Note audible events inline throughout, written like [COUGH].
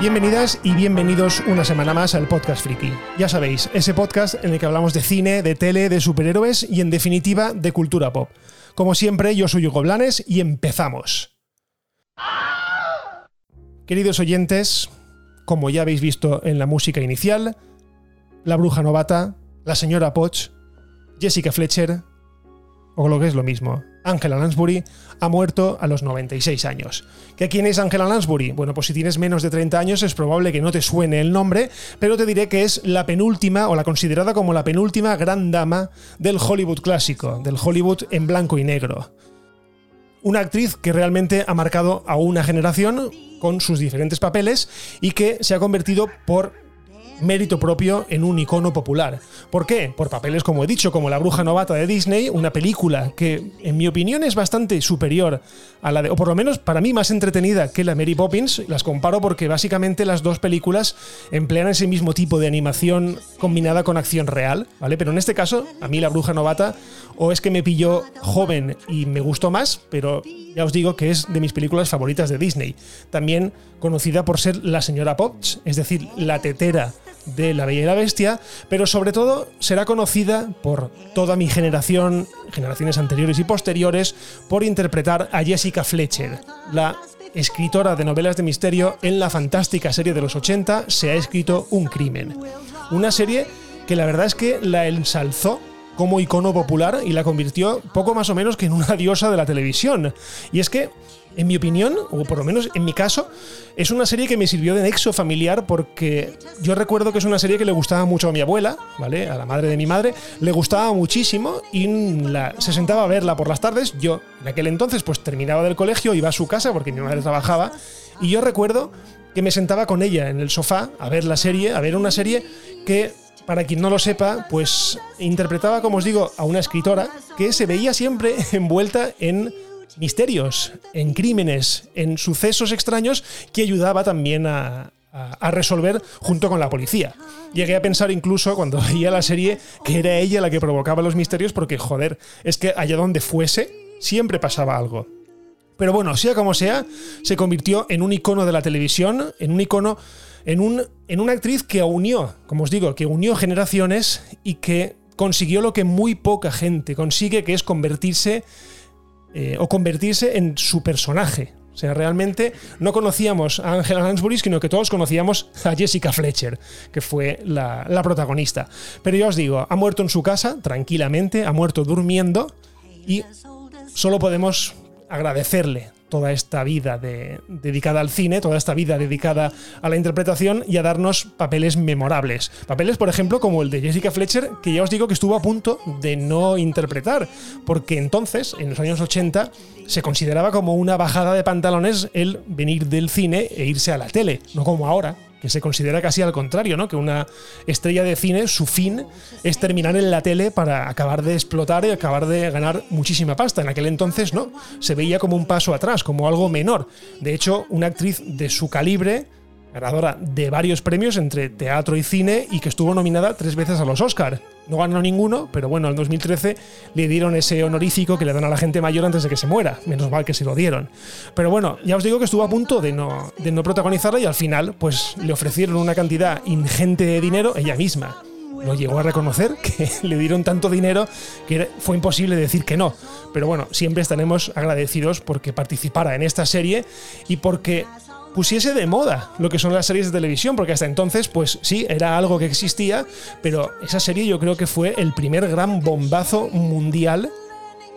Bienvenidas y bienvenidos una semana más al Podcast Friki. Ya sabéis, ese podcast en el que hablamos de cine, de tele, de superhéroes y en definitiva de cultura pop. Como siempre, yo soy Hugo Blanes y empezamos. Queridos oyentes, como ya habéis visto en la música inicial, la bruja novata, la señora Poch, Jessica Fletcher, o lo que es lo mismo, Angela Lansbury ha muerto a los 96 años. ¿Qué quién es Angela Lansbury? Bueno, pues si tienes menos de 30 años es probable que no te suene el nombre, pero te diré que es la penúltima o la considerada como la penúltima gran dama del Hollywood clásico, del Hollywood en blanco y negro. Una actriz que realmente ha marcado a una generación con sus diferentes papeles y que se ha convertido por mérito propio en un icono popular. ¿Por qué? Por papeles, como he dicho, como La Bruja Novata de Disney, una película que, en mi opinión, es bastante superior a la de, o por lo menos para mí más entretenida que la Mary Poppins. Las comparo porque básicamente las dos películas emplean ese mismo tipo de animación combinada con acción real, ¿vale? Pero en este caso, a mí La Bruja Novata, o es que me pilló joven y me gustó más, pero ya os digo que es de mis películas favoritas de Disney. También conocida por ser la señora Potts, es decir, la tetera de La Bella y la Bestia, pero sobre todo será conocida por toda mi generación, generaciones anteriores y posteriores, por interpretar a Jessica Fletcher, la escritora de novelas de misterio en la fantástica serie de los 80 Se ha escrito un crimen. Una serie que la verdad es que la ensalzó como icono popular y la convirtió poco más o menos que en una diosa de la televisión. Y es que, en mi opinión, o por lo menos en mi caso, es una serie que me sirvió de nexo familiar porque yo recuerdo que es una serie que le gustaba mucho a mi abuela, ¿vale? A la madre de mi madre, le gustaba muchísimo y se sentaba a verla por las tardes. Yo, en aquel entonces, pues terminaba del colegio, iba a su casa porque mi madre trabajaba y yo recuerdo que me sentaba con ella en el sofá a ver la serie, a ver una serie que para quien no lo sepa, pues interpretaba, como os digo, a una escritora que se veía siempre [LAUGHS] envuelta en misterios, en crímenes, en sucesos extraños que ayudaba también a, resolver junto con la policía. Llegué a pensar incluso cuando [LAUGHS] veía la serie que era ella la que provocaba los misterios porque, joder, es que allá donde fuese siempre pasaba algo. Pero bueno, sea como sea, se convirtió en un icono de la televisión, en un icono en, un, en una actriz que unió, como os digo, que unió generaciones y que consiguió lo que muy poca gente consigue, que es convertirse eh, o convertirse en su personaje. O sea, realmente no conocíamos a Angela Lansbury, sino que todos conocíamos a Jessica Fletcher, que fue la, la protagonista. Pero ya os digo, ha muerto en su casa, tranquilamente, ha muerto durmiendo y solo podemos agradecerle toda esta vida dedicada al cine, toda esta vida dedicada a la interpretación y a darnos papeles memorables. Papeles, por ejemplo, como el de Jessica Fletcher, que ya os digo que estuvo a punto de no interpretar, porque entonces, en los años 80, se consideraba como una bajada de pantalones el venir del cine e irse a la tele, no como ahora, que se considera casi al contrario, ¿no? Que una estrella de cine, su fin es terminar en la tele para acabar de explotar y acabar de ganar muchísima pasta. En aquel entonces no, se veía como un paso atrás, como algo menor. De hecho, una actriz de su calibre ganadora de varios premios entre teatro y cine y que estuvo nominada tres veces a los Oscar. No ganó ninguno, pero bueno, en 2013 le dieron ese honorífico que le dan a la gente mayor antes de que se muera. Menos mal que se lo dieron. Pero bueno, ya os digo que estuvo a punto de no, de no protagonizarla y al final pues le ofrecieron una cantidad ingente de dinero ella misma. No llegó a reconocer que [LAUGHS] le dieron tanto dinero que fue imposible decir que no. Pero bueno, siempre estaremos agradecidos porque participara en esta serie y porque pusiese de moda lo que son las series de televisión, porque hasta entonces, pues sí, era algo que existía, pero esa serie yo creo que fue el primer gran bombazo mundial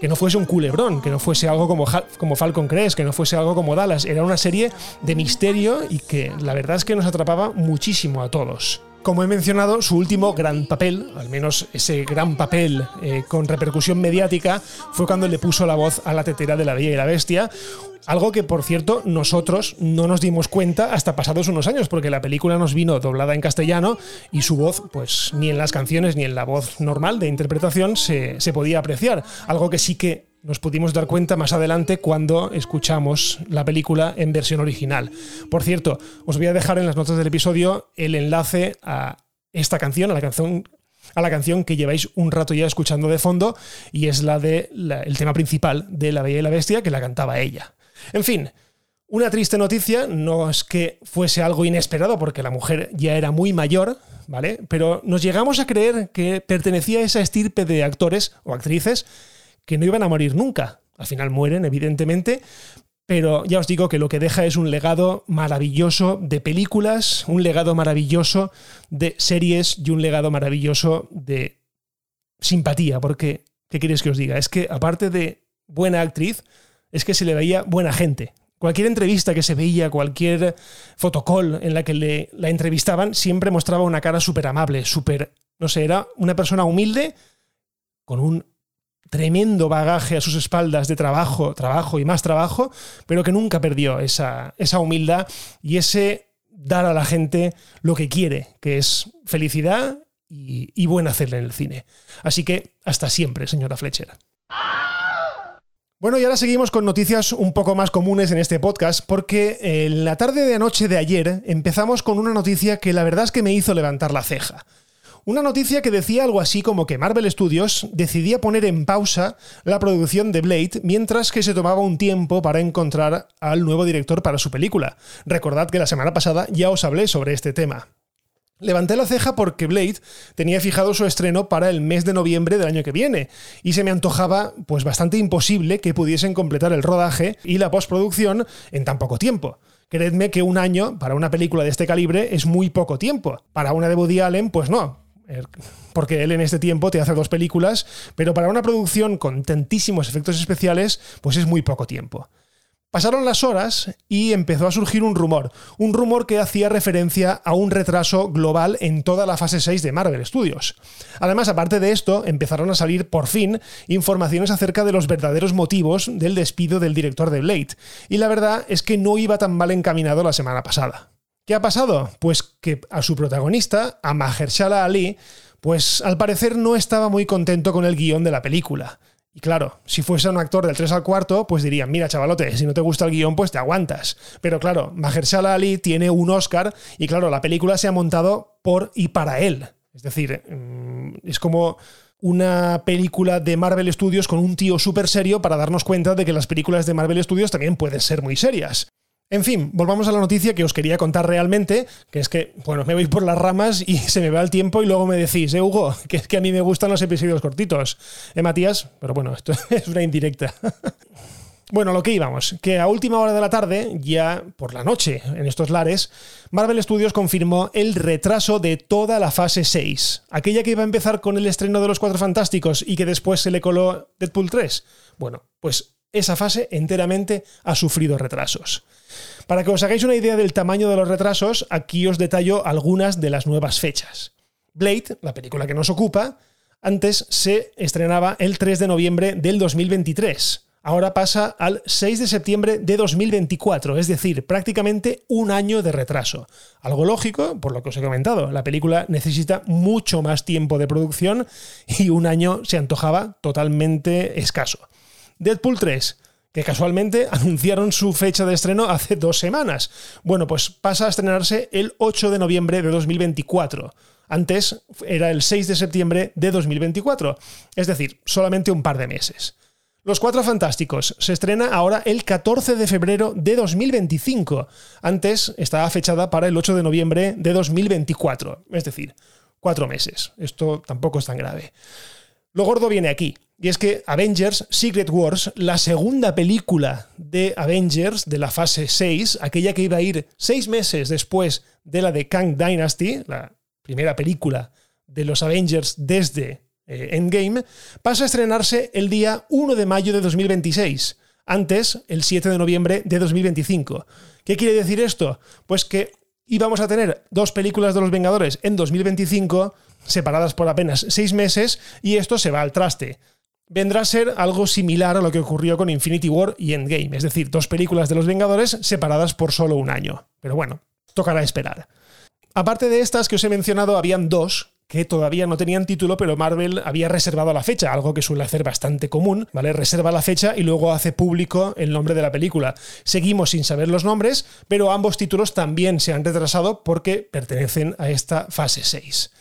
que no fuese un culebrón, que no fuese algo como, como Falcon Crest, que no fuese algo como Dallas. Era una serie de misterio y que la verdad es que nos atrapaba muchísimo a todos. Como he mencionado, su último gran papel, al menos ese gran papel eh, con repercusión mediática, fue cuando le puso la voz a la tetera de la Bella y la Bestia. Algo que, por cierto, nosotros no nos dimos cuenta hasta pasados unos años, porque la película nos vino doblada en castellano y su voz, pues ni en las canciones ni en la voz normal de interpretación se, se podía apreciar. Algo que sí que nos pudimos dar cuenta más adelante cuando escuchamos la película en versión original. Por cierto, os voy a dejar en las notas del episodio el enlace a esta canción, a la canción a la canción que lleváis un rato ya escuchando de fondo y es la de el tema principal de La Bella y la Bestia que la cantaba ella. En fin, Una triste noticia, no es que fuese algo inesperado porque la mujer ya era muy mayor, ¿vale? Pero nos llegamos a creer que pertenecía a esa estirpe de actores o actrices que no iban a morir nunca. Al final mueren, evidentemente, pero ya os digo que lo que deja es un legado maravilloso de películas, un legado maravilloso de series y un legado maravilloso de simpatía, porque, ¿qué queréis que os diga? Es que aparte de buena actriz, es que se le veía buena gente. Cualquier entrevista que se veía, cualquier fotocall en la que le, la entrevistaban, siempre mostraba una cara súper amable, súper, no sé, era una persona humilde con un tremendo bagaje a sus espaldas de trabajo, trabajo y más trabajo, pero que nunca perdió esa, esa humildad y ese dar a la gente lo que quiere, que es felicidad y, y buen hacerle en el cine. Así que hasta siempre, señora Fletcher. Bueno, y ahora seguimos con noticias un poco más comunes en este podcast, porque en la tarde de anoche de ayer empezamos con una noticia que la verdad es que me hizo levantar la ceja. Una noticia que decía algo así como que Marvel Studios decidía poner en pausa la producción de Blade mientras que se tomaba un tiempo para encontrar al nuevo director para su película. Recordad que la semana pasada ya os hablé sobre este tema. Levanté la ceja porque Blade tenía fijado su estreno para el mes de noviembre del año que viene y se me antojaba pues bastante imposible que pudiesen completar el rodaje y la postproducción en tan poco tiempo. Creedme que un año para una película de este calibre es muy poco tiempo. Para una de Woody Allen, pues no porque él en este tiempo te hace dos películas, pero para una producción con tantísimos efectos especiales, pues es muy poco tiempo. Pasaron las horas y empezó a surgir un rumor, un rumor que hacía referencia a un retraso global en toda la fase 6 de Marvel Studios. Además, aparte de esto, empezaron a salir por fin informaciones acerca de los verdaderos motivos del despido del director de Blade, y la verdad es que no iba tan mal encaminado la semana pasada. ¿Qué ha pasado? Pues que a su protagonista, a Mahershala Ali, pues al parecer no estaba muy contento con el guion de la película. Y claro, si fuese un actor del 3 al cuarto, pues dirían, mira chavalote, si no te gusta el guion, pues te aguantas. Pero claro, Mahershala Ali tiene un Oscar y claro, la película se ha montado por y para él. Es decir, mm, es como una película de Marvel Studios con un tío súper serio para darnos cuenta de que las películas de Marvel Studios también pueden ser muy serias. En fin, volvamos a la noticia que os quería contar realmente, que es que, bueno, me voy por las ramas y [LAUGHS] se me va el tiempo y luego me decís, eh, Hugo, [LAUGHS] que es que a mí me gustan los episodios cortitos. ¿Eh, Matías? Pero bueno, esto [LAUGHS] es una indirecta. Bueno, lo que íbamos, que a última hora de la tarde, ya por la noche en estos lares, Marvel Studios confirmó el retraso de toda la fase 6, aquella que iba a empezar con el estreno de Los Cuatro Fantásticos y que después se le coló Deadpool 3. Bueno, pues esa fase enteramente ha sufrido retrasos. Para que os hagáis una idea del tamaño de los retrasos, aquí os detallo algunas de las nuevas fechas. Blade, la película que nos ocupa, antes se estrenaba el 3 de noviembre del 2023. Ahora pasa al 6 de septiembre de 2024, es decir, prácticamente un año de retraso. Algo lógico, por lo que os he comentado, la película necesita mucho más tiempo de producción y un año se antojaba totalmente escaso. Deadpool 3 que casualmente [LAUGHS] anunciaron su fecha de estreno hace dos semanas. Bueno, pues pasa a estrenarse el 8 de noviembre de 2024. Antes era el 6 de septiembre de 2024, es decir, solamente un par de meses. Los Cuatro Fantásticos se estrena ahora el 14 de febrero de 2025. Antes estaba fechada para el 8 de noviembre de 2024, es decir, cuatro meses. Esto tampoco es tan grave. Lo gordo viene aquí. Y es que Avengers Secret Wars, la segunda película de Avengers de la fase 6, aquella que iba a ir seis meses después de la de Kang Dynasty, la primera película de los Avengers desde eh, Endgame, pasa a estrenarse el día 1 de mayo de 2026, antes el 7 de noviembre de 2025. ¿Qué quiere decir esto? Pues que íbamos a tener dos películas de los Vengadores en 2025 separadas por apenas seis meses y esto se va al traste vendrá a ser algo similar a lo que ocurrió con Infinity War y Endgame, es decir, dos películas de los Vengadores separadas por solo un año. Pero bueno, tocará esperar. Aparte de estas que os he mencionado, habían dos que todavía no tenían título, pero Marvel había reservado la fecha, algo que suele hacer bastante común, ¿vale? Reserva la fecha y luego hace público el nombre de la película. Seguimos sin saber los nombres, pero ambos títulos también se han retrasado porque pertenecen a esta fase 6.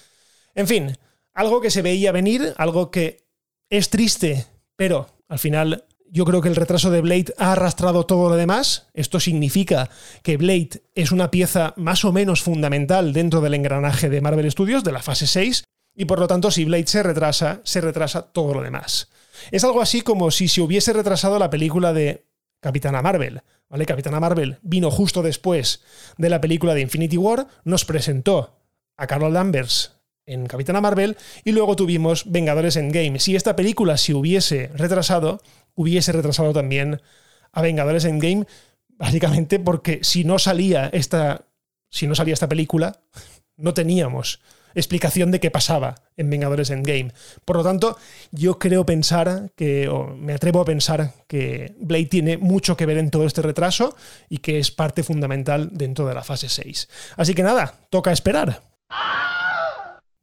En fin, algo que se veía venir, algo que es triste, pero al final yo creo que el retraso de Blade ha arrastrado todo lo demás. Esto significa que Blade es una pieza más o menos fundamental dentro del engranaje de Marvel Studios, de la fase 6, y por lo tanto si Blade se retrasa, se retrasa todo lo demás. Es algo así como si se hubiese retrasado la película de Capitana Marvel. ¿vale? Capitana Marvel vino justo después de la película de Infinity War, nos presentó a Carol Danvers en Capitana Marvel y luego tuvimos Vengadores Endgame. Si esta película se hubiese retrasado, hubiese retrasado también a Vengadores Endgame, básicamente porque si no salía esta, si no salía esta película, no teníamos explicación de qué pasaba en Vengadores Endgame. Por lo tanto, yo creo pensar que, o me atrevo a pensar que Blade tiene mucho que ver en todo este retraso y que es parte fundamental dentro de la fase 6. Así que nada, toca esperar.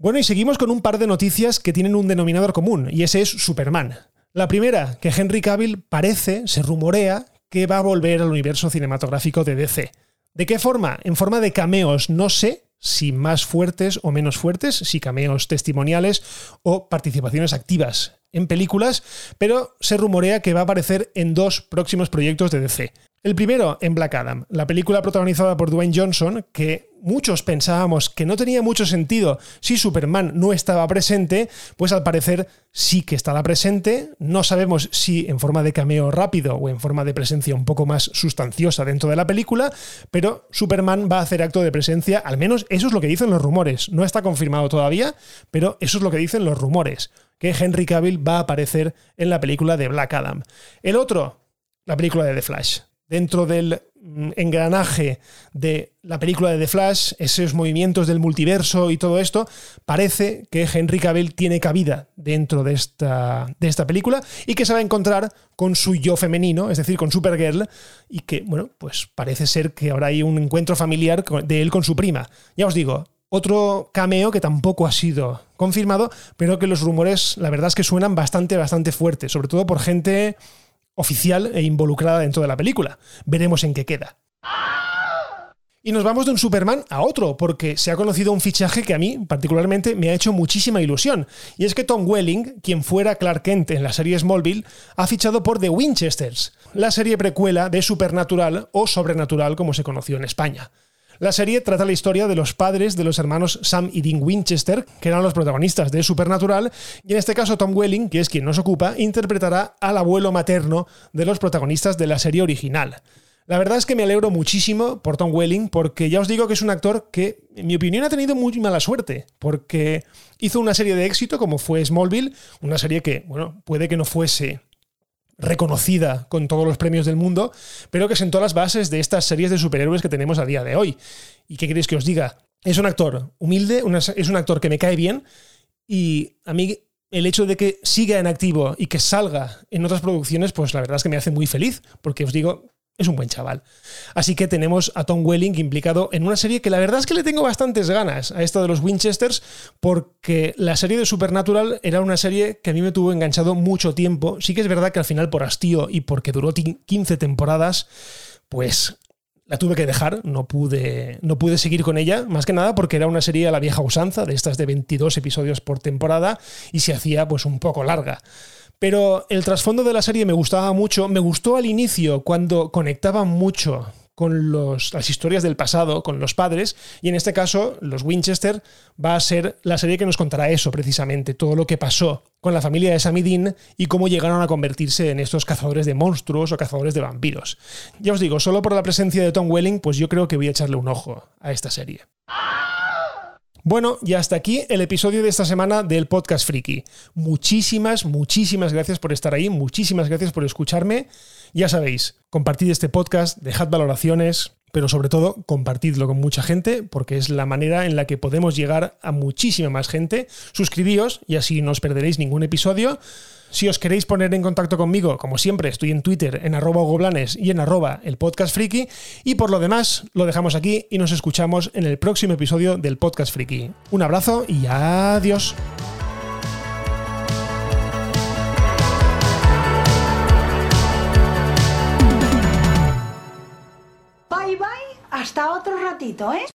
Bueno, y seguimos con un par de noticias que tienen un denominador común, y ese es Superman. La primera, que Henry Cavill parece, se rumorea, que va a volver al universo cinematográfico de DC. ¿De qué forma? En forma de cameos, no sé si más fuertes o menos fuertes, si cameos testimoniales o participaciones activas en películas, pero se rumorea que va a aparecer en dos próximos proyectos de DC. El primero en Black Adam, la película protagonizada por Dwayne Johnson, que muchos pensábamos que no tenía mucho sentido si Superman no estaba presente, pues al parecer sí que estará presente. No sabemos si en forma de cameo rápido o en forma de presencia un poco más sustanciosa dentro de la película, pero Superman va a hacer acto de presencia, al menos eso es lo que dicen los rumores. No está confirmado todavía, pero eso es lo que dicen los rumores, que Henry Cavill va a aparecer en la película de Black Adam. El otro, la película de The Flash dentro del mm, engranaje de la película de The Flash, esos movimientos del multiverso y todo esto, parece que Henry Cavill tiene cabida dentro de esta, de esta película y que se va a encontrar con su yo femenino, es decir, con Supergirl, y que, bueno, pues parece ser que ahora hay un encuentro familiar de él con su prima. Ya os digo, otro cameo que tampoco ha sido confirmado, pero que los rumores, la verdad es que suenan bastante, bastante fuerte, sobre todo por gente oficial e involucrada dentro de la película. Veremos en qué queda. Y nos vamos de un Superman a otro, porque se ha conocido un fichaje que a mí particularmente me ha hecho muchísima ilusión. Y es que Tom Welling, quien fuera Clark Kent en la serie Smallville, ha fichado por The Winchesters, la serie precuela de Supernatural o Sobrenatural como se conoció en España. La serie trata la historia de los padres de los hermanos Sam y Dean Winchester, que eran los protagonistas de Supernatural, y en este caso Tom Welling, que es quien nos ocupa, interpretará al abuelo materno de los protagonistas de la serie original. La verdad es que me alegro muchísimo por Tom Welling, porque ya os digo que es un actor que, en mi opinión, ha tenido muy mala suerte, porque hizo una serie de éxito como fue Smallville, una serie que, bueno, puede que no fuese reconocida con todos los premios del mundo, pero que sentó las bases de estas series de superhéroes que tenemos a día de hoy. ¿Y qué queréis que os diga? Es un actor humilde, es un actor que me cae bien y a mí el hecho de que siga en activo y que salga en otras producciones, pues la verdad es que me hace muy feliz, porque os digo, es un buen chaval. Así que tenemos a Tom Welling implicado en una serie que la verdad es que le tengo bastantes ganas a esta de los Winchesters, porque la serie de Supernatural era una serie que a mí me tuvo enganchado mucho tiempo. Sí que es verdad que al final por hastío y porque duró 15 temporadas, pues la tuve que dejar, no pude, no pude seguir con ella, más que nada porque era una serie a la vieja usanza, de estas de 22 episodios por temporada, y se hacía pues un poco larga. Pero el trasfondo de la serie me gustaba mucho. Me gustó al inicio cuando conectaba mucho con las historias del pasado, con los padres, y en este caso, los Winchester va a ser la serie que nos contará eso precisamente, todo lo que pasó con la familia de Sammy Dean y cómo llegaron a convertirse en estos cazadores de monstruos o cazadores de vampiros. Ya os digo, solo por la presencia de Tom Welling, pues yo creo que voy a echarle un ojo a esta serie. Bueno, y hasta aquí el episodio de esta semana del Podcast Friki. Muchísimas, muchísimas gracias por estar ahí, muchísimas gracias por escucharme. Ya sabéis, compartid este podcast, dejad valoraciones, pero sobre todo compartidlo con mucha gente porque es la manera en la que podemos llegar a muchísima más gente. Suscribíos y así no os perderéis ningún episodio. Si os queréis poner en contacto conmigo, como siempre, estoy en Twitter en arroba goblanes y en arroba el podcast. Y por lo demás, lo dejamos aquí y nos escuchamos en el próximo episodio del podcast friki. Un abrazo y adiós. Bye bye, hasta otro ratito, ¿eh?